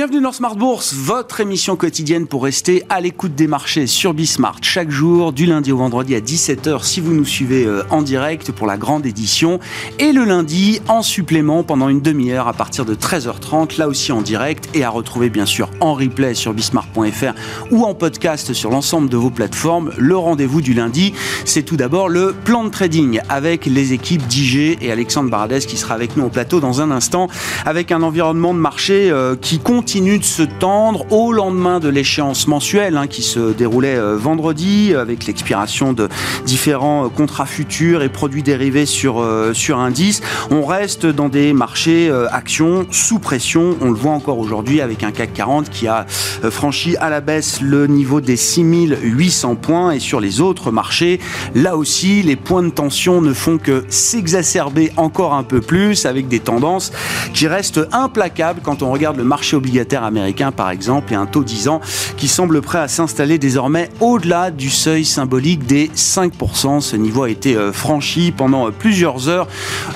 Bienvenue dans Smart Bourse, votre émission quotidienne pour rester à l'écoute des marchés sur Bismart chaque jour, du lundi au vendredi à 17h si vous nous suivez euh, en direct pour la grande édition et le lundi en supplément pendant une demi-heure à partir de 13h30, là aussi en direct et à retrouver bien sûr en replay sur bismart.fr ou en podcast sur l'ensemble de vos plateformes. Le rendez-vous du lundi, c'est tout d'abord le plan de trading avec les équipes d'IG et Alexandre Baradès qui sera avec nous au plateau dans un instant avec un environnement de marché euh, qui continue de se tendre au lendemain de l'échéance mensuelle hein, qui se déroulait euh, vendredi avec l'expiration de différents euh, contrats futurs et produits dérivés sur, euh, sur indice. On reste dans des marchés actions sous pression. On le voit encore aujourd'hui avec un CAC 40 qui a franchi à la baisse le niveau des 6800 points et sur les autres marchés, là aussi, les points de tension ne font que s'exacerber encore un peu plus avec des tendances qui restent implacables quand on regarde le marché obligataire américain par exemple et un taux 10 ans qui semble prêt à s'installer désormais au-delà du seuil symbolique des 5%. Ce niveau a été euh, franchi pendant euh, plusieurs heures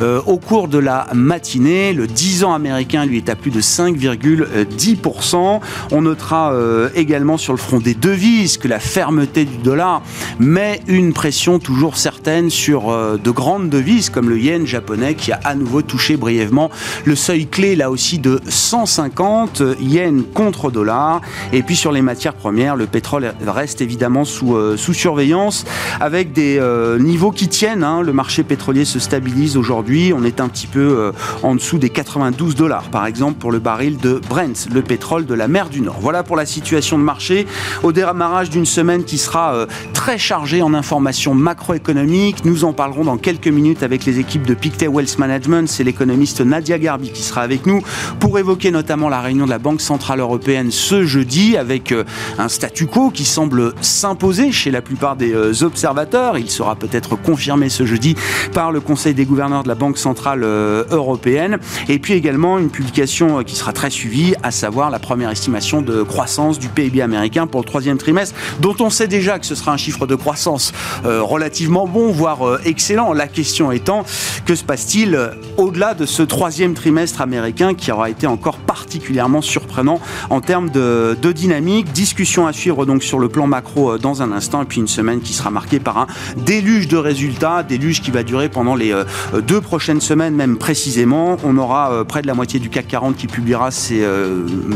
euh, au cours de la matinée. Le 10 ans américain lui est à plus de 5,10%. On notera également sur le front des devises que la fermeté du dollar met une pression toujours certaine sur de grandes devises comme le yen japonais qui a à nouveau touché brièvement le seuil clé là aussi de 150 yen contre dollar. Et puis sur les matières premières, le pétrole reste évidemment sous, euh, sous surveillance avec des euh, niveaux qui tiennent. Hein. Le marché pétrolier se stabilise aujourd'hui. On est un petit peu euh, en dessous des 92 dollars, par exemple, pour le baril de Brent, le pétrole de la mer du Nord. Voilà pour la situation de marché au démarrage d'une semaine qui sera très chargée en informations macroéconomiques. Nous en parlerons dans quelques minutes avec les équipes de Pictet Wealth Management. C'est l'économiste Nadia Garbi qui sera avec nous pour évoquer notamment la réunion de la Banque Centrale Européenne ce jeudi avec euh, un statu quo qui semble s'imposer chez la plupart des euh, observateurs. Il sera peut-être confirmé ce jeudi par le Conseil des gouverneurs de la Banque Centrale euh, Européenne. Et puis également une publication qui sera très suivie, à savoir la première estimation de croissance du PIB américain pour le troisième trimestre, dont on sait déjà que ce sera un chiffre de croissance relativement bon, voire excellent. La question étant, que se passe-t-il au-delà de ce troisième trimestre américain qui aura été encore particulièrement surprenant en termes de, dynamique. Discussion à suivre donc sur le plan macro euh, dans un instant et puis une semaine qui sera marquée par un déluge de résultats, déluge qui va durer pendant les euh, deux prochaines semaines même précisément. On aura euh, près de la moitié du CAC 40 qui publiera ses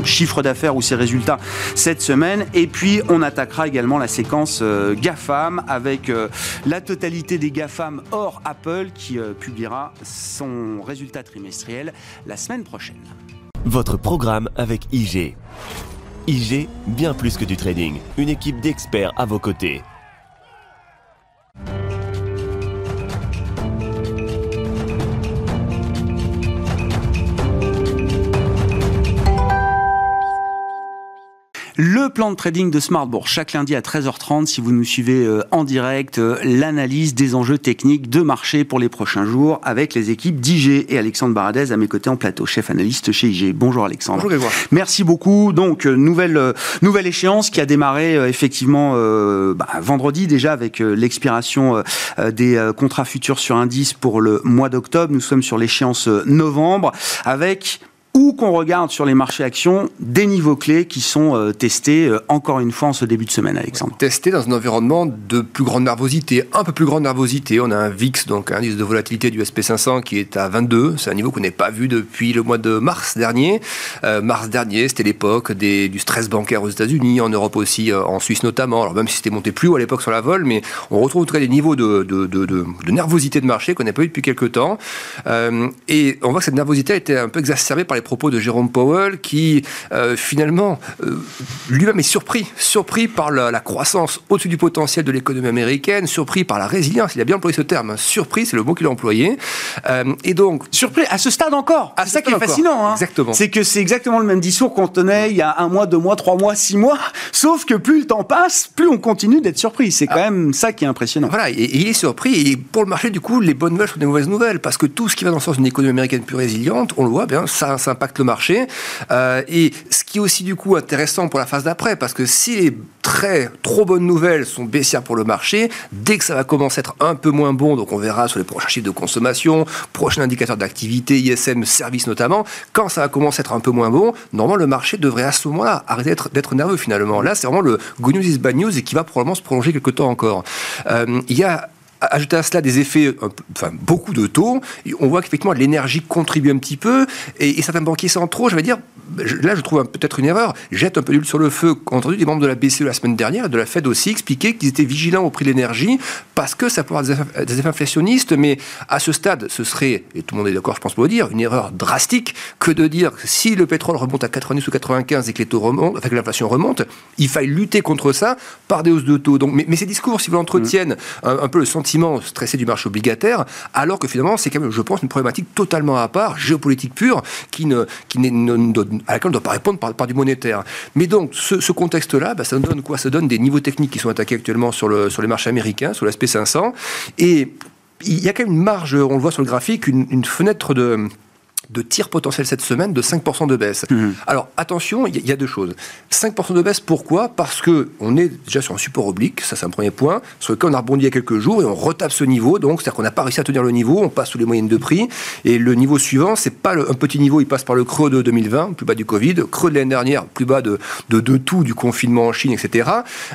chiffres d'affaires ou ses résultats cette semaine et puis on attaquera également la séquence GAFAM avec la totalité des GAFAM hors Apple qui publiera son résultat trimestriel la semaine prochaine. Votre programme avec IG. IG, bien plus que du trading. Une équipe d'experts à vos côtés. Le plan de trading de Smartbourg, chaque lundi à 13h30, si vous nous suivez euh, en direct, euh, l'analyse des enjeux techniques de marché pour les prochains jours avec les équipes d'IG et Alexandre Baradez à mes côtés en plateau, chef analyste chez IG. Bonjour Alexandre. Bonjour Grégoire. Merci beaucoup. Donc, euh, nouvelle, nouvelle échéance qui a démarré effectivement bah, vendredi déjà avec l'expiration des contrats futurs sur indice pour le mois d'octobre. Nous sommes sur l'échéance novembre avec ou qu'on regarde sur les marchés actions des niveaux clés qui sont euh, testés euh, encore une fois en ce début de semaine, Alexandre. Testés dans un environnement de plus grande nervosité, un peu plus grande nervosité. On a un VIX, donc un indice de volatilité du SP500 qui est à 22. C'est un niveau qu'on n'est pas vu depuis le mois de mars dernier. Euh, mars dernier, c'était l'époque du stress bancaire aux États-Unis, en Europe aussi, en Suisse notamment. Alors même si c'était monté plus haut à l'époque sur la vol, mais on retrouve en tout cas des niveaux de nervosité de marché qu'on n'a pas eu depuis quelques temps. et on voit que cette nervosité a été un peu exacerbée par les propos de Jérôme Powell qui euh, finalement euh, lui-même est surpris, surpris par la, croissance au-dessus du potentiel de l'économie américaine, surpris par la résilience. Il a bien employé ce terme. Hein. Surpris, c'est le mot qu'il a employé. Euh, et donc surpris à ce stade encore. C'est ça qui est fascinant. Hein. Exactement. C'est que c'est exactement le même discours qu'on tenait il y a un mois, deux mois, trois mois, six mois. Sauf que plus le temps passe, plus on continue d'être surpris. C'est quand ah. même ça qui est impressionnant. Voilà, et, il est surpris. Et pour le marché, du coup, les bonnes nouvelles sont des mauvaises nouvelles parce que tout ce qui va dans le sens d'une économie américaine plus résiliente, on le voit bien, ça, ça impacte le marché. Euh, et ce qui est aussi du coup intéressant pour la phase d'après, parce que si les très trop bonnes nouvelles sont baissières pour le marché, dès que ça va commencer à être un peu moins bon, donc on verra sur les prochains chiffres de consommation, prochains indicateurs d'activité, ISM, services notamment, quand ça va commencer à être un peu moins bon, normalement le marché devrait à ce moment-là arrêter d'être nerveux finalement. Là, c'est vraiment le good news is bad news et qui va probablement se prolonger quelque temps encore. Euh, il y a ajouter à cela des effets, enfin beaucoup de taux, on voit qu'effectivement l'énergie contribue un petit peu, et, certains banquiers trop, je vais dire, là je trouve peut-être une erreur, jettent un peu d'huile sur le feu, entendu des membres de la BCE la semaine dernière, et de la Fed aussi, expliquer qu'ils étaient vigilants au prix de l'énergie, parce que ça pourrait avoir des effets, inflationnistes, mais à ce stade, ce serait, et tout le monde est d'accord je pense pour le dire, une erreur drastique. Que de dire que si le pétrole remonte à 90 ou 95 et que les taux remontent, enfin que l'inflation remonte, il faille lutter contre ça par des hausses de taux. Donc, mais, ces discours, si vous l'entretiennent, un, peu le sentiment stressé du marché obligataire, alors que finalement, c'est quand même, je pense, une problématique totalement à part, géopolitique pure, qui ne, qui à laquelle on ne doit pas répondre par, par du monétaire. Mais donc, ce, contexte-là, bah, ça donne quoi? Ça donne des niveaux techniques qui sont attaqués actuellement sur, le, sur les marchés américains, sur l'aspect 500, et il y a quand même une marge, on le voit sur le graphique, une fenêtre de de tir potentiel cette semaine de 5% de baisse. Mhm. Alors attention, il y, a deux choses. 5% de baisse, pourquoi? Parce que on est déjà sur un support oblique, ça c'est un premier point, sur lequel on a rebondi il y a quelques jours et on retape ce niveau, donc c'est-à-dire qu'on n'a pas réussi à tenir le niveau, on passe sous les moyennes de prix, et le niveau suivant, c'est pas un petit niveau, il passe par le creux de 2020, plus bas du Covid, creux de l'année dernière, plus bas de, de, tout, du confinement en Chine, etc.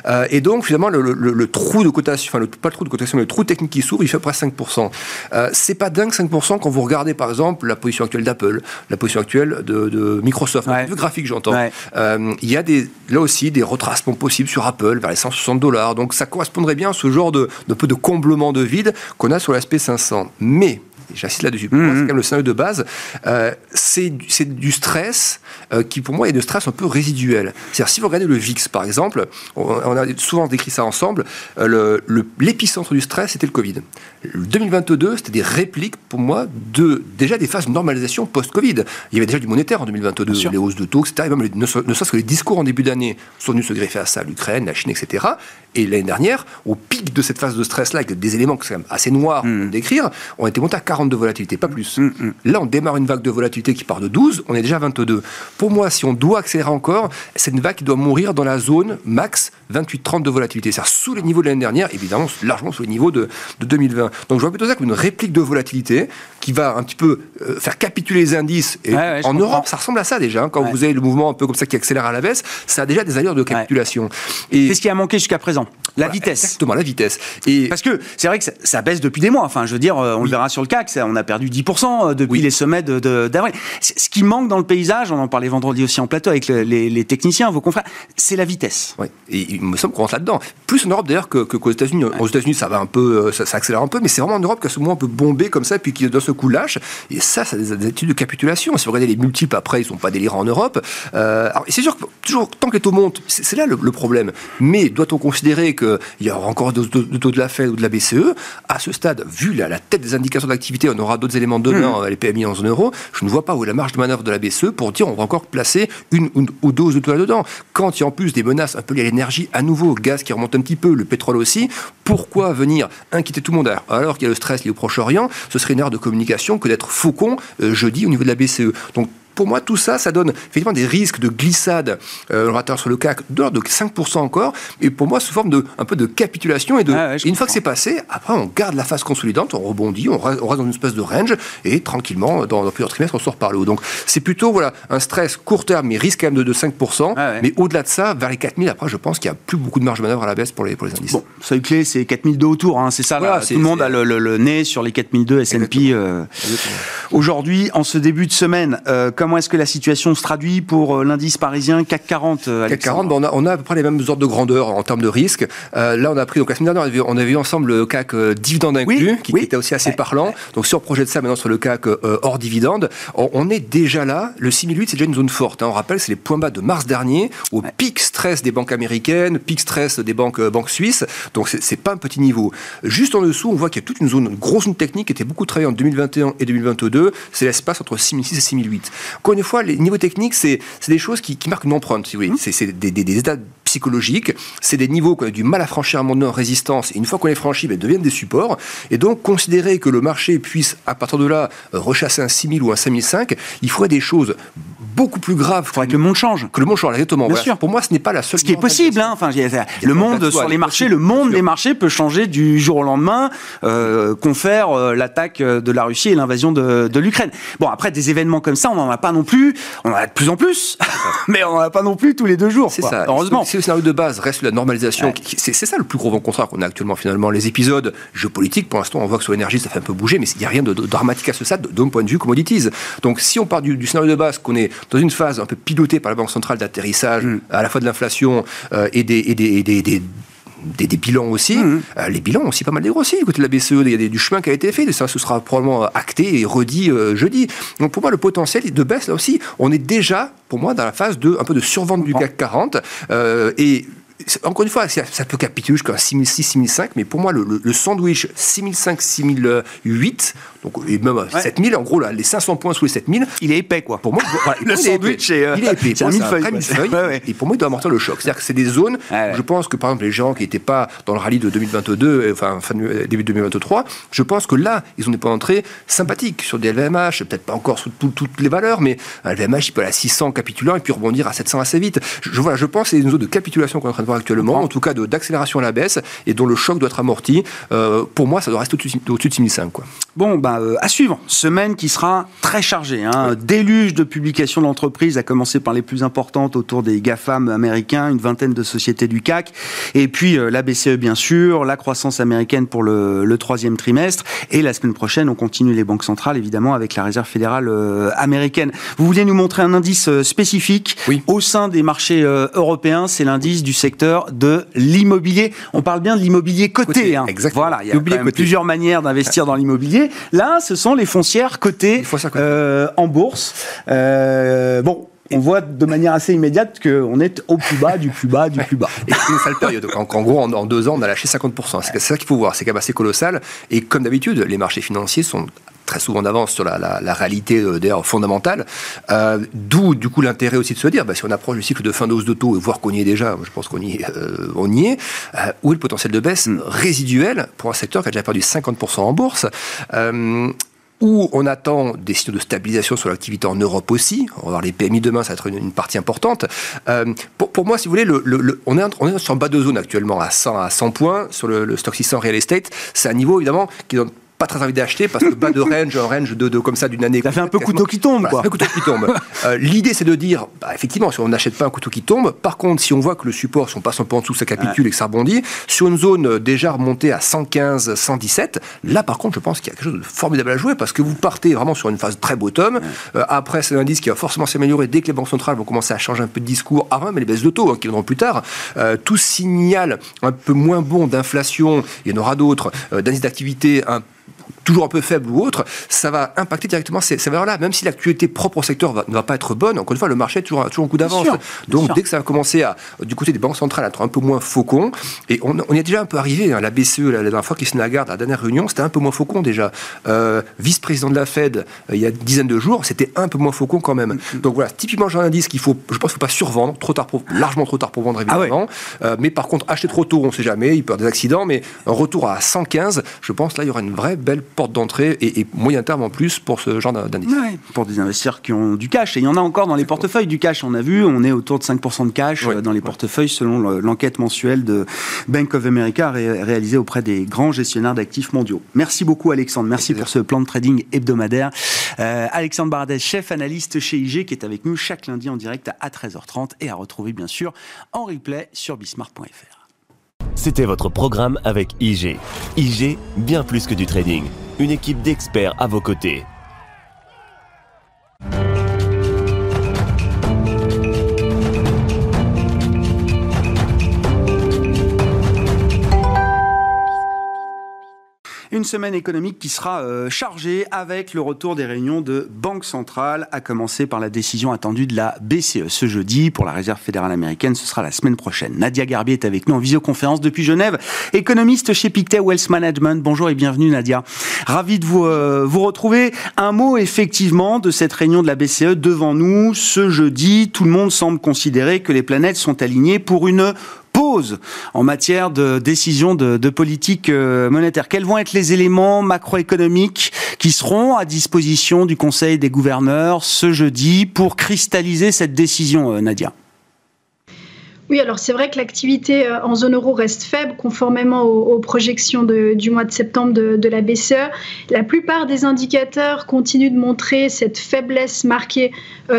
Euh, et donc finalement, le, trou de cotation, enfin le, pas le trou de cotation, mais le trou technique qui s'ouvre, il fait à peu près 5%. Euh, c'est pas dingue 5% quand vous regardez par exemple la position actuelle d'Apple, la position actuelle de, Microsoft, ouais. graphique j'entends. Euh, il y a des, là aussi des retracements possibles sur Apple vers les 160 dollars. Donc ça correspondrait bien à ce genre de, de peu de comblement de vide qu'on a sur l'aspect 500. Mais j'insiste là-dessus, pour moi, c'est mhm. quand même le scénario de base, euh, c'est du stress euh, qui, pour moi, est de stress un peu résiduel. C'est-à-dire, si vous regardez le VIX, par exemple, on, a souvent décrit ça ensemble, euh, l'épicentre du stress, c'était le Covid. 2022, c'était des répliques, pour moi, de déjà des phases de normalisation post-Covid. Il y avait déjà du monétaire en 2022, les hausses de taux, etc. même ne, serait-ce que les discours en début d'année sont venus se greffer à ça, l'Ukraine, la Chine, etc. Et l'année dernière, au pic de cette phase de stress-là, avec des éléments qui sont assez noirs mmh. décrire, on était monté à 40 de volatilité, pas plus. Mm, mm. Là, on démarre une vague de volatilité qui part de 12, on est déjà à 22. Pour moi, si on doit accélérer encore, c'est une vague qui doit mourir dans la zone max 28-30 de volatilité. C'est-à-dire sous les niveaux de l'année dernière, évidemment, largement sous les niveaux de, 2020. Donc je vois plutôt ça comme une réplique de volatilité qui va un petit peu euh, faire capituler les indices. Et en Europe, ça ressemble à ça déjà. Hein. quand vous avez le mouvement un peu comme ça qui accélère à la baisse, ça a déjà des allures de capitulation. Et c'est ce qui a manqué jusqu'à présent. La vitesse. Exactement, la vitesse. Et Parce que c'est vrai que ça, baisse depuis des mois. Enfin, je veux dire, euh, on le verra sur le CAC, on a perdu 10% euh, depuis les sommets d'avril. ce qui manque dans le paysage, on en parlait vendredi aussi en plateau avec les, techniciens, vos confrères, c'est la vitesse. Oui, et il me semble qu'on rentre là-dedans. Plus en Europe d'ailleurs que, qu'aux États-Unis. Aux États-Unis, ça va un peu, ça, accélère un peu, mais c'est vraiment en Europe qu'à ce moment un peu bombé comme ça, puis qui d'un ce coup lâche. Et ça, ça a des, attitudes de capitulation. Si vous regardez les multiples après, ils sont pas délirants en Europe. Euh, c'est sûr que toujours, tant que les taux montent, c'est, là le, problème. Mais doit-on considérer qu'il y aura encore de, taux de la Fed ou de la BCE À ce stade, vu la, la tête des indications d'activité, on aura d'autres éléments demain, mmh. les PMI en zone euro, je ne vois pas où est la marge de manœuvre de la BCE pour dire on va encore placer une, ou deux de taux là-dedans. Quand il y a en plus des menaces un peu liées à l'énergie, à nouveau, gaz qui remonte un petit peu, le pétrole aussi, pourquoi venir inquiéter tout le monde? Alors qu'il y a le stress lié au Proche-Orient Ce serait une erreur de communication que d'être faucon euh, jeudi au niveau de la BCE. Pour moi, tout ça, ça donne effectivement des risques de glissade, euh, on sur le CAC, de de 5% encore, et pour moi, sous forme de un peu de capitulation. Et, de, ah une fois que c'est passé, après, on garde la phase consolidante, on rebondit, on reste, dans une espèce de range, et tranquillement, dans, plusieurs trimestres, on sort par le haut. Donc, c'est plutôt voilà, un stress court terme, mais risque quand même de, 5%. Ah mais au-delà de ça, vers les 4000, après, je pense qu'il n'y a plus beaucoup de marge de manœuvre à la baisse pour les, pour les indices. Bon, seuil clé, c'est 4002 autour, hein, c'est ça. Voilà, tout le monde a le, nez sur les 4002 S&P. Euh. Aujourd'hui, en ce début de semaine, euh, comment est-ce que la situation se traduit pour euh, l'indice parisien CAC 40 euh, CAC 40, on, a, on, a, à peu près les mêmes ordres de grandeur en termes de risque. Euh, là, on a pris, donc la semaine dernière, on avait, vu ensemble le CAC dividende inclus, qui, était aussi assez parlant. Donc, si on projette ça maintenant sur le CAC hors dividende, on, est déjà là. Le 6008, c'est déjà une zone forte. Hein. On rappelle, c'est les points bas de mars dernier, au pic stress des banques américaines, pic stress des banques, banques suisses. Donc, c'est pas un petit niveau. Juste en dessous, on voit qu'il y a toute une zone, une grosse zone technique qui était beaucoup travaillée en 2021 et 2022. C'est l'espace entre 6006 et 6008. Encore une fois, les niveaux techniques, c'est des choses qui, qui marquent une empreinte, si vous voulez. Mmh. C'est des, des, des, états psychologiques. C'est des niveaux qu'on a du mal à franchir à un moment en résistance. Et une fois qu'on les franchit, ben, ils deviennent des supports. Et donc, considérer que le marché puisse, à partir de là, rechasser un 6000 ou un 5005, il faudrait des choses beaucoup plus graves. Il faudrait que le monde change. Que le monde change, exactement. Bien sûr. Pour moi, ce n'est pas la seule. Ce qui est possible, hein. Enfin, le monde sur les marchés, le monde des marchés peut changer du jour au lendemain, euh, confère euh, l'attaque de la Russie et l'invasion de, de l'Ukraine. Bon, après, des événements comme ça, on n'en a pas non plus. On en a de plus en plus, mais on n'en a pas non plus tous les deux jours. C'est ça. Heureusement. Scénario de base reste la normalisation, c'est ça le plus gros vent contraire qu'on a actuellement finalement. Les épisodes géopolitiques, pour l'instant, on voit que sur l'énergie, ça fait un peu bouger, mais il n'y a rien de, dramatique à ce stade d'un point de vue commodities. Donc, si on part du, scénario de base, qu'on est dans une phase un peu pilotée par la Banque centrale d'atterrissage, mm. à la fois de l'inflation euh, et des, et des, des, des des, bilans aussi. Mmh. Euh, les bilans ont aussi pas mal dégrossi. Du côté de la BCE, il y a du chemin qui a été fait. Ça, ce sera probablement acté et redit euh, jeudi. Donc pour moi, le potentiel de baisse, là aussi, on est déjà, pour moi, dans la phase de un peu de survente du CAC 40. Euh, et encore une fois, ça, peut capituler jusqu'à 6006, 6005, mais pour moi, le, le sandwich 6005, 6008, donc, et même 7000, en gros, là, les 500 points sous les 7000. Il est épais, quoi. Pour moi, le sandwich, est, il est épais. C'est un millefeuille. Et pour moi, il doit amortir le choc. C'est-à-dire que c'est des zones je pense que, par exemple, les gens qui n'étaient pas dans le rallye de 2022, euh, enfin, fin, début 2023, je pense que là, ils ont des points d'entrée sympathiques sur des LVMH, peut-être pas encore sous toutes les valeurs, mais un LVMH, il peut aller à 600 capitulant et puis rebondir à 700 assez vite. Je, voilà, je pense que c'est une zone de capitulation qu'on est en train de voir actuellement, en tout cas d'accélération à la baisse, et dont le choc doit être amorti. Euh, pour moi, ça doit rester au-dessus de 6005. Quoi. Bon, bah, euh, à suivre. Semaine qui sera très chargée. Hein. Déluge de publications d'entreprises, à commencer par les plus importantes autour des GAFAM américains, une vingtaine de sociétés du CAC. Et puis euh, la BCE, bien sûr, la croissance américaine pour le, le, troisième trimestre. Et la semaine prochaine, on continue les banques centrales, évidemment, avec la réserve fédérale euh, américaine. Vous vouliez nous montrer un indice euh, spécifique oui. au sein des marchés européens? C'est l'indice du secteur de l'immobilier. On parle bien de l'immobilier coté. Hein. Exactement. Voilà, il y a plusieurs manières d'investir dans l'immobilier. Là, ce sont les foncières cotées euh, en bourse. Euh, bon, on voit de manière assez immédiate qu'on est au plus bas, du plus bas, du plus bas. Et c'est une sale période. En, en gros, en, deux ans, on a lâché 50%. C'est ça qu'il faut voir. C'est quand même assez colossal. Et comme d'habitude, les marchés financiers sont très souvent d'avance sur la, réalité euh, d'ailleurs fondamentale. D'où du coup l'intérêt aussi de se dire, bah, si on approche du cycle de fin de hausse de taux et voir qu'on y est déjà, je pense qu'on y, on y est, où est le potentiel de baisse mm. résiduel pour un secteur qui a déjà perdu 50% en bourse où on attend des signaux de stabilisation sur l'activité en Europe aussi. On va voir les PMI demain, ça va être une, partie importante. Euh, pour, moi, si vous voulez, le, on, est, on est sur un bas de zone actuellement à 100, à 100 points sur le, le stock 600 real estate. C'est un niveau évidemment qui donne pas très envie d'acheter parce que bas de range, un range de, de, comme ça d'une année. Ça fait un peu couteau qui tombe, quoi. un couteau qui tombe. Euh, l'idée, c'est de dire, bah, effectivement, si on n'achète pas un couteau qui tombe, par contre, si on voit que le support, si on passe un peu en dessous, ça capitule et que ça rebondit, sur une zone euh, déjà remontée à 115, 117, là, par contre, je pense qu'il y a quelque chose de formidable à jouer parce que vous partez vraiment sur une phase très bottom. Euh, après, c'est un indice qui va forcément s'améliorer dès que les banques centrales vont commencer à changer un peu de discours avant mais les baisses de taux hein, qui viendront plus tard. tout signal un peu moins bon d'inflation, il y en aura d'autres, d'indice d'activité un toujours un peu faible ou autre, ça va impacter directement ces, valeurs-là. Même si l'actualité propre au secteur ne va pas être bonne, encore une fois, le marché est toujours, toujours un coup d'avance. Donc, dès que ça va commencer à, du côté des banques centrales, à être un peu moins faucon, et on, on est déjà un peu arrivé, hein, la BCE, la, dernière fois, Christine Lagarde, à la dernière réunion, c'était un peu moins faucon déjà. Euh, vice-président de la Fed, euh, il y a une dizaine de jours, c'était un peu moins faucon quand même. Mm-hmm. Donc voilà, typiquement, j'ai un indice qu'il faut, je pense qu'il ne faut pas survendre, trop tard largement trop tard pour vendre ah évidemment. Euh, mais par contre, acheter trop tôt, on ne sait jamais, il peut y avoir des accidents, mais un retour à 115, je pense là, il y aura une vraie belle porte d'entrée et, moyen terme en plus pour ce genre d'indice. pour des investisseurs qui ont du cash. Et il y en a encore dans les portefeuilles du cash. On a vu, on est autour de 5% de cash euh, dans les portefeuilles selon l'enquête mensuelle de Bank of America réalisée auprès des grands gestionnaires d'actifs mondiaux. Merci beaucoup Alexandre. Merci pour ce plan de trading hebdomadaire. Euh, Alexandre Baradès, chef analyste chez IG, qui est avec nous chaque lundi en direct à 13h30 et à retrouver bien sûr en replay sur bismart.fr. C'était votre programme avec IG. IG, bien plus que du trading. Une équipe d'experts à vos côtés. Une semaine économique qui sera euh, chargée avec le retour des réunions de Banque centrale, à commencer par la décision attendue de la BCE ce jeudi. Pour la Réserve fédérale américaine, ce sera la semaine prochaine. Nadia Garbier est avec nous en visioconférence depuis Genève, économiste chez Pictet Wealth Management. Bonjour et bienvenue Nadia. Ravi de vous, euh, vous retrouver. Un mot effectivement de cette réunion de la BCE devant nous ce jeudi. Tout le monde semble considérer que les planètes sont alignées pour une pause en matière de décision de, politique euh, monétaire. Quels vont être les éléments macroéconomiques qui seront à disposition du Conseil des gouverneurs ce jeudi pour cristalliser cette décision, euh, Nadia? Oui, alors c'est vrai que l'activité euh, en zone euro reste faible conformément aux, projections du mois de septembre de, la BCE. La plupart des indicateurs continuent de montrer cette faiblesse marquée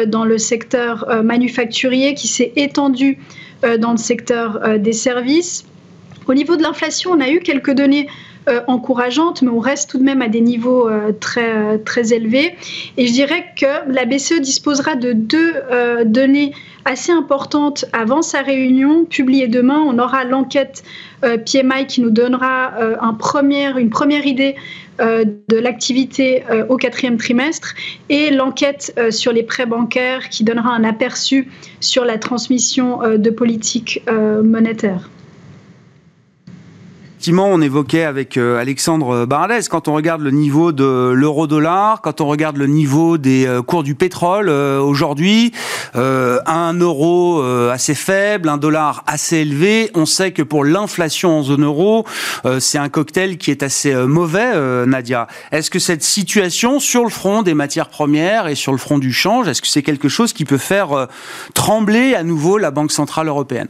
dans le secteur manufacturier qui s'est étendue dans le secteur euh, des services. Au niveau de l'inflation, on a eu quelques données euh, encourageantes, mais on reste tout de même à des niveaux très, très élevés. Et je dirais que la BCE disposera de deux données assez importantes avant sa réunion, publiée demain. On aura l'enquête PMI qui nous donnera une première idée euh, de l'activité euh, au quatrième trimestre et l'enquête euh, sur les prêts bancaires qui donnera un aperçu sur la transmission de politique monétaire on évoquait avec euh, Alexandre Baradès, quand on regarde le niveau de l'euro-dollar, quand on regarde le niveau des euh, cours du pétrole euh, aujourd'hui, un euro assez faible, un dollar assez élevé, on sait que pour l'inflation en zone euro, c'est un cocktail qui est assez mauvais, Nadia. Est-ce que cette situation sur le front des matières premières et sur le front du change, est-ce que c'est quelque chose qui peut faire trembler à nouveau la Banque Centrale Européenne?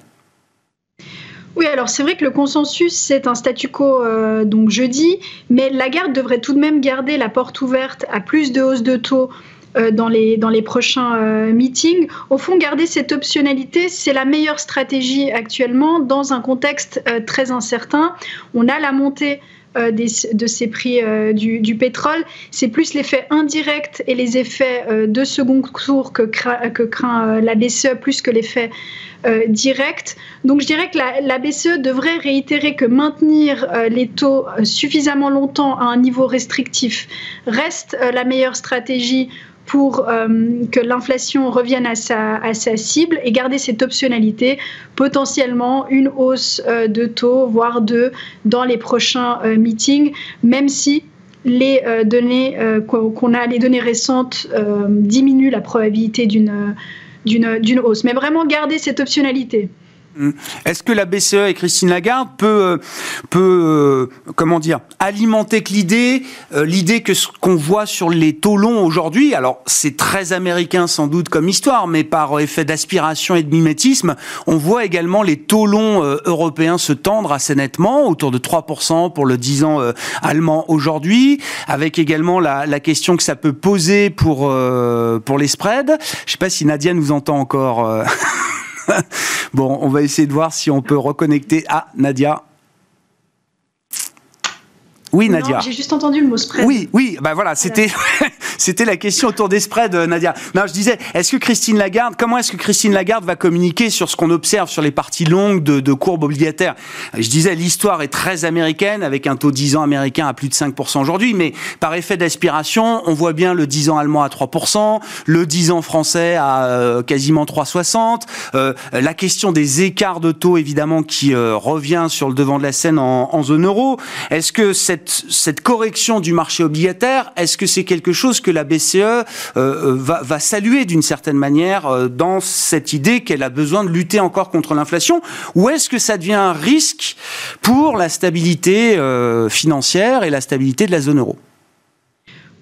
Oui, alors c'est vrai que le consensus, c'est un statu quo euh, donc jeudi, mais Lagarde devrait tout de même garder la porte ouverte à plus de hausse de taux euh, dans les, dans les prochains euh, meetings. Au fond, garder cette optionnalité, c'est la meilleure stratégie actuellement dans un contexte très incertain. On a la montée de ces prix du, du, pétrole. C'est plus l'effet indirect et les effets de second tour que, craint la BCE plus que l'effet euh, direct. Donc je dirais que la, BCE devrait réitérer que maintenir euh, les taux euh, suffisamment longtemps à un niveau restrictif reste la meilleure stratégie pour que l'inflation revienne à sa, cible et garder cette optionnalité, potentiellement une hausse de taux, voire deux, dans les prochains meetings, même si les données qu'on a, les données récentes diminuent la probabilité d'une hausse. Mais vraiment garder cette optionnalité. Hum. Est-ce que la BCE et Christine Lagarde peut, euh, peut euh, comment dire, alimenter l'idée, euh, l'idée que ce qu'on voit sur les taux longs aujourd'hui, alors c'est très américain sans doute comme histoire, mais par effet d'aspiration et de mimétisme, on voit également les taux longs européens se tendre assez nettement, autour de 3% pour le 10 ans allemand aujourd'hui, avec également la, la, question que ça peut poser pour, pour les spreads. Je ne sais pas si Nadia nous entend encore. bon, on va essayer de voir si on peut reconnecter. Ah, Nadia. Oui, Nadia. J'ai juste entendu le mot spread. Oui, oui, bah voilà, c'était c'était la question autour des spreads, euh, Nadia. Non, je disais, est-ce que Christine Lagarde, comment est-ce que Christine Lagarde va communiquer sur ce qu'on observe sur les parties longues de, de courbes obligataires? Je disais, l'histoire est très américaine, avec un taux 10 ans américain à plus de 5% aujourd'hui, mais par effet d'aspiration, on voit bien le 10 ans allemand à 3%, le 10 ans français à euh, quasiment 3,60. Euh, la question des écarts de taux, évidemment, qui revient sur le devant de la scène en, en zone euro. Est-ce que cette cette, correction du marché obligataire, est-ce que c'est quelque chose que la BCE euh, euh, va, saluer d'une certaine manière euh, dans cette idée qu'elle a besoin de lutter encore contre l'inflation? Ou est-ce que ça devient un risque pour la stabilité financière et la stabilité de la zone euro?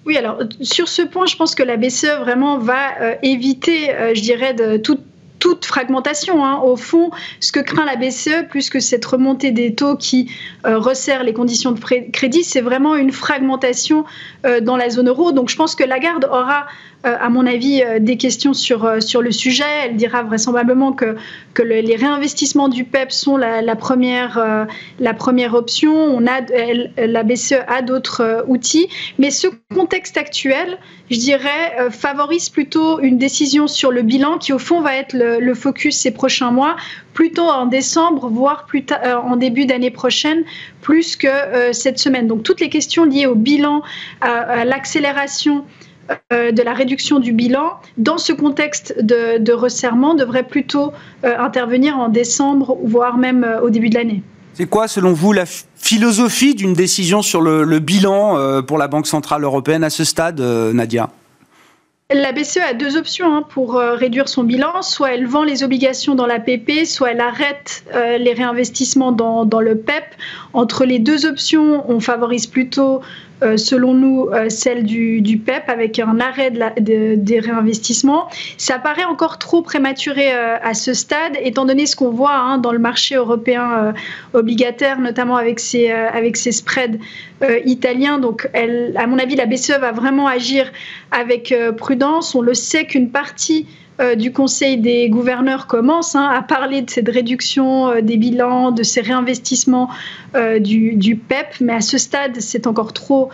Oui, alors sur ce point, je pense que la BCE vraiment va éviter, je dirais, de toute toute fragmentation. Hein. Au fond, ce que craint la BCE, plus que cette remontée des taux qui euh, resserre les conditions de crédit, c'est vraiment une fragmentation euh, dans la zone euro. Donc je pense que Lagarde aura euh, à mon avis, des questions sur, sur le sujet. Elle dira vraisemblablement que, que les réinvestissements du PEP sont la, première, la première option. On a, la BCE a d'autres outils. Mais ce contexte actuel, je dirais, favorise plutôt une décision sur le bilan qui, au fond, va être le, focus ces prochains mois, plutôt en décembre, voire plus en début d'année prochaine, plus que cette semaine. Donc toutes les questions liées au bilan, à l'accélération euh, de la réduction du bilan dans ce contexte de, resserrement devrait plutôt euh, intervenir en décembre, voire même euh, au début de l'année. C'est quoi, selon vous, la philosophie d'une décision sur le, bilan pour la Banque Centrale Européenne à ce stade, Nadia? La BCE a deux options hein, pour réduire son bilan. Soit elle vend les obligations dans la PP, soit elle arrête les réinvestissements dans, dans, le PEP. Entre les deux options, on favorise plutôt selon nous, euh, celle du, PEP avec un arrêt des réinvestissements. Ça paraît encore trop prématuré euh, à ce stade, étant donné ce qu'on voit hein, dans le marché européen obligataire, notamment avec ses, avec ses spreads italiens. Donc, à mon avis, la BCE va vraiment agir avec prudence. On le sait qu'une partie euh, du Conseil des gouverneurs commence hein, à parler de cette réduction euh, des bilans, de ces réinvestissements euh, du, PEP, mais à ce stade, c'est encore trop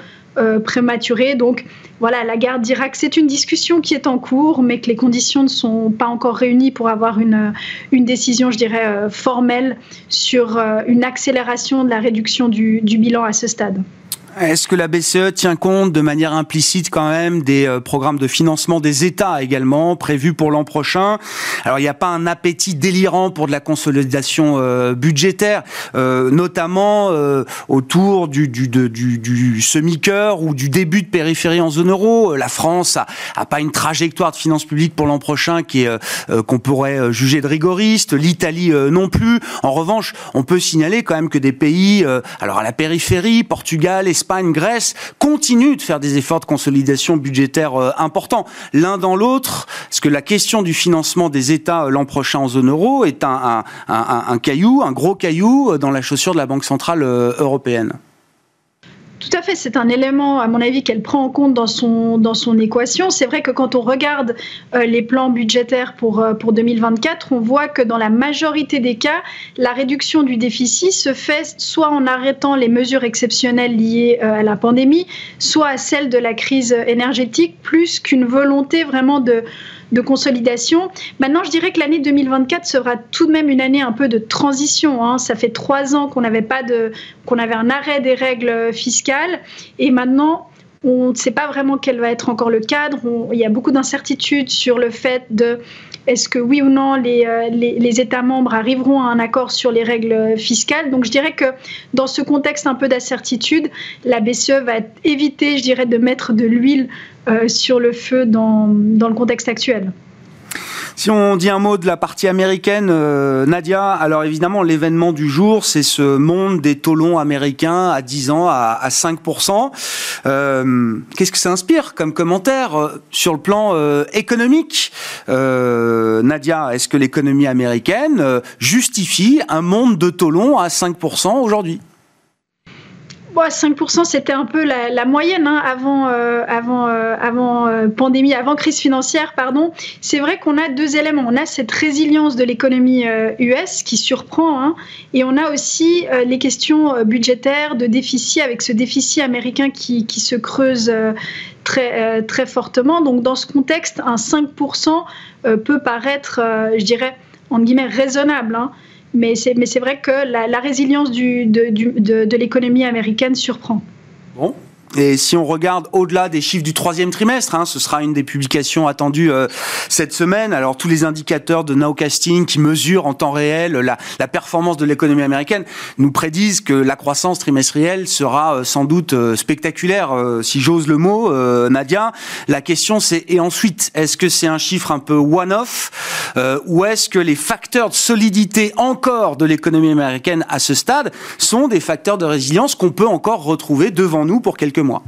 prématuré. Donc voilà, la garde dira que c'est une discussion qui est en cours, mais que les conditions ne sont pas encore réunies pour avoir une décision, je dirais, formelle sur une accélération de la réduction du bilan à ce stade. Est-ce que la BCE tient compte de manière implicite quand même des euh, programmes de financement des États également prévus pour l'an prochain? Alors il n'y a pas un appétit délirant pour de la consolidation euh, budgétaire, euh, notamment autour du, semi-cœur ou du début de périphérie en zone euro. La France a, pas une trajectoire de finances publiques pour l'an prochain qui est qu'on pourrait juger de rigoriste. L'Italie non plus. En revanche, on peut signaler quand même que des pays, alors à la périphérie, Portugal, et Espagne, Grèce continuent de faire des efforts de consolidation budgétaire euh, importants. L'un dans l'autre, parce que la question du financement des États euh, l'an prochain en zone euro est un, un caillou, un gros caillou euh, dans la chaussure de la Banque centrale européenne. Tout à fait, c'est un élément, à mon avis, qu'elle prend en compte dans son, dans son équation. C'est vrai que quand on regarde euh, les plans budgétaires pour, euh, pour 2024, on voit que dans la majorité des cas, la réduction du déficit se fait soit en arrêtant les mesures exceptionnelles liées euh, à la pandémie, soit à celle de la crise énergétique, plus qu'une volonté vraiment de de consolidation. Maintenant, je dirais que l'année 2024 sera tout de même une année un peu de transition. Hein. Ça fait trois ans qu'on n'avait pas de, qu'on avait un arrêt des règles fiscales, et maintenant on ne sait pas vraiment quel va être encore le cadre. il y a beaucoup d'incertitudes sur le fait de est-ce que oui ou non les, euh, les, les, États membres arriveront à un accord sur les règles fiscales. Donc je dirais que dans ce contexte un peu d'incertitude, la BCE va éviter, je dirais, de mettre de l'huile euh, sur le feu dans, dans le contexte actuel. Si on dit un mot de la partie américaine, euh, Nadia, alors évidemment, l'événement du jour, c'est ce monde des taux américains à 10 ans à, à 5%. Euh, Qu'est-ce que ça inspire comme commentaire euh, sur le plan économique? Nadia, est-ce que l'économie américaine justifie un monde de taux à 5% aujourd'hui? 5%, c'était un peu la, moyenne hein, avant, euh, euh, euh, pandémie, avant crise financière, pardon. C'est vrai qu'on a deux éléments. On a cette résilience de l'économie US qui surprend, hein, et on a aussi les questions budgétaires de déficit avec ce déficit américain qui, se creuse très, fortement. Donc, dans ce contexte, un 5% peut paraître, je dirais, en guillemets, raisonnable. Hein. Mais c'est vrai que la, résilience de, de l'économie américaine surprend. Bon, et si on regarde au-delà des chiffres du troisième trimestre, hein, ce sera une des publications attendues euh, cette semaine. Alors tous les indicateurs de nowcasting qui mesurent en temps réel la, la performance de l'économie américaine nous prédisent que la croissance trimestrielle sera euh, sans doute euh, spectaculaire, si j'ose le mot, Nadia. La question c'est et ensuite, est-ce que c'est un chiffre un peu one-off ou est-ce que les facteurs de solidité encore de l'économie américaine à ce stade sont des facteurs de résilience qu'on peut encore retrouver devant nous pour quelques mois.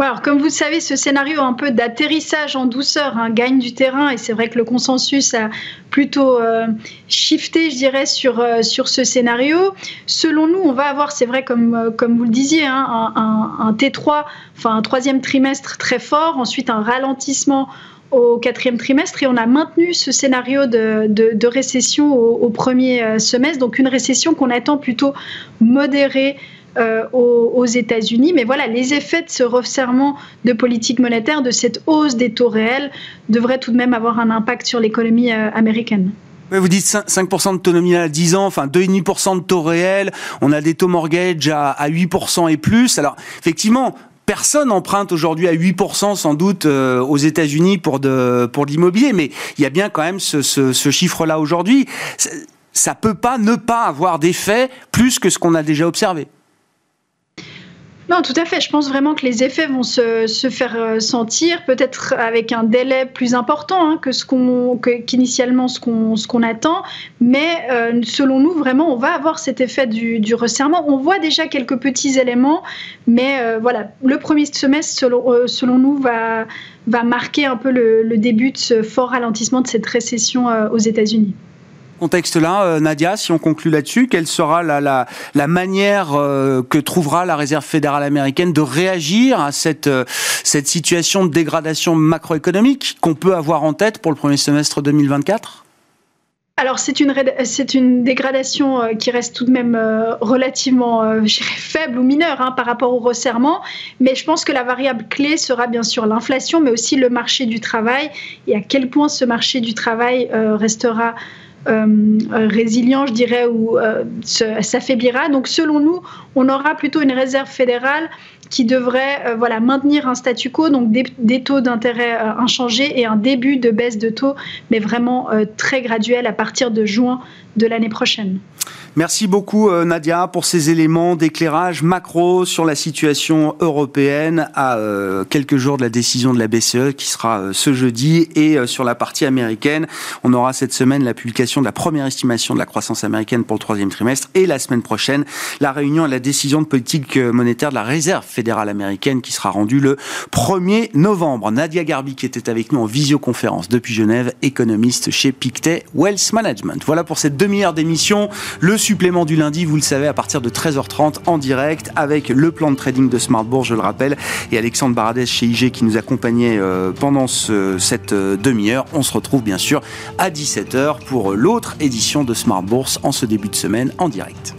alors, comme vous le savez, ce scénario un peu d'atterrissage en douceur hein, gagne du terrain et c'est vrai que le consensus a plutôt euh, shifté, je dirais, sur, euh, sur ce scénario. Selon nous, on va avoir, c'est vrai, comme, euh, comme vous le disiez, hein, un, T3, enfin un troisième trimestre très fort, ensuite un ralentissement au quatrième trimestre et on a maintenu ce scénario de, de, récession au, premier semestre, donc une récession qu'on attend plutôt modérée aux, États-Unis. Mais voilà, les effets de ce resserrement de politique monétaire, de cette hausse des taux réels, devraient tout de même avoir un impact sur l'économie américaine. Vous dites 5%, d'autonomie à 10 ans, enfin 2,5% de taux réels, on a des taux mortgage à, 8% et plus. Alors effectivement, personne emprunte aujourd'hui à 8% sans doute euh, aux États-Unis pour de l'immobilier, mais il y a bien quand même ce, ce chiffre-là aujourd'hui. Ça peut pas ne pas avoir d'effet plus que ce qu'on a déjà observé. Non, tout à fait. Je pense vraiment que les effets vont se, se faire euh, sentir, peut-être avec un délai plus important hein, que ce qu'initialement ce qu'on, ce qu'on attend. Mais euh, selon nous, vraiment, on va avoir cet effet du, du, resserrement. On voit déjà quelques petits éléments, mais euh, voilà, le premier semestre, selon, selon nous, va, va marquer un peu le, le, début de ce fort ralentissement de cette récession aux États-Unis contexte-là, euh, Nadia, si on conclut là-dessus, quelle sera la, manière euh, que trouvera la Réserve fédérale américaine de réagir à cette, euh, cette situation de dégradation macroéconomique qu'on peut avoir en tête pour le premier semestre 2024 alors c'est une, c'est une dégradation qui reste tout de même relativement faible ou mineure hein, par rapport au resserrement, mais je pense que la variable clé sera bien sûr l'inflation, mais aussi le marché du travail et à quel point ce marché du travail restera euh, résilient, je dirais, ou euh, s'affaiblira. Donc, selon nous, on aura plutôt une réserve fédérale qui devrait euh, voilà, maintenir un statu quo, donc des, taux d'intérêt inchangés et un début de baisse de taux, mais vraiment très graduel à partir de juin de l'année prochaine. Merci beaucoup euh, Nadia pour ces éléments d'éclairage macro sur la situation européenne à euh, quelques jours de la décision de la BCE qui sera euh, ce jeudi et sur la partie américaine. On aura cette semaine la publication de la première estimation de la croissance américaine pour le troisième trimestre et la semaine prochaine la réunion et la décision de politique monétaire de la Réserve fédérale américaine qui sera rendue le 1er novembre. Nadia Garbi qui était avec nous en visioconférence depuis Genève, économiste chez Pictet Wealth Management. Voilà pour cette demi-heure d'émission. Supplément du lundi, vous le savez, à partir de 13h30 en direct avec le plan de trading de Smartbourg, je le rappelle, et Alexandre Baradès chez IG qui nous accompagnait euh, pendant cette euh, demi-heure. On se retrouve bien sûr à 17h pour l'autre édition de Smart Bourse en ce début de semaine en direct.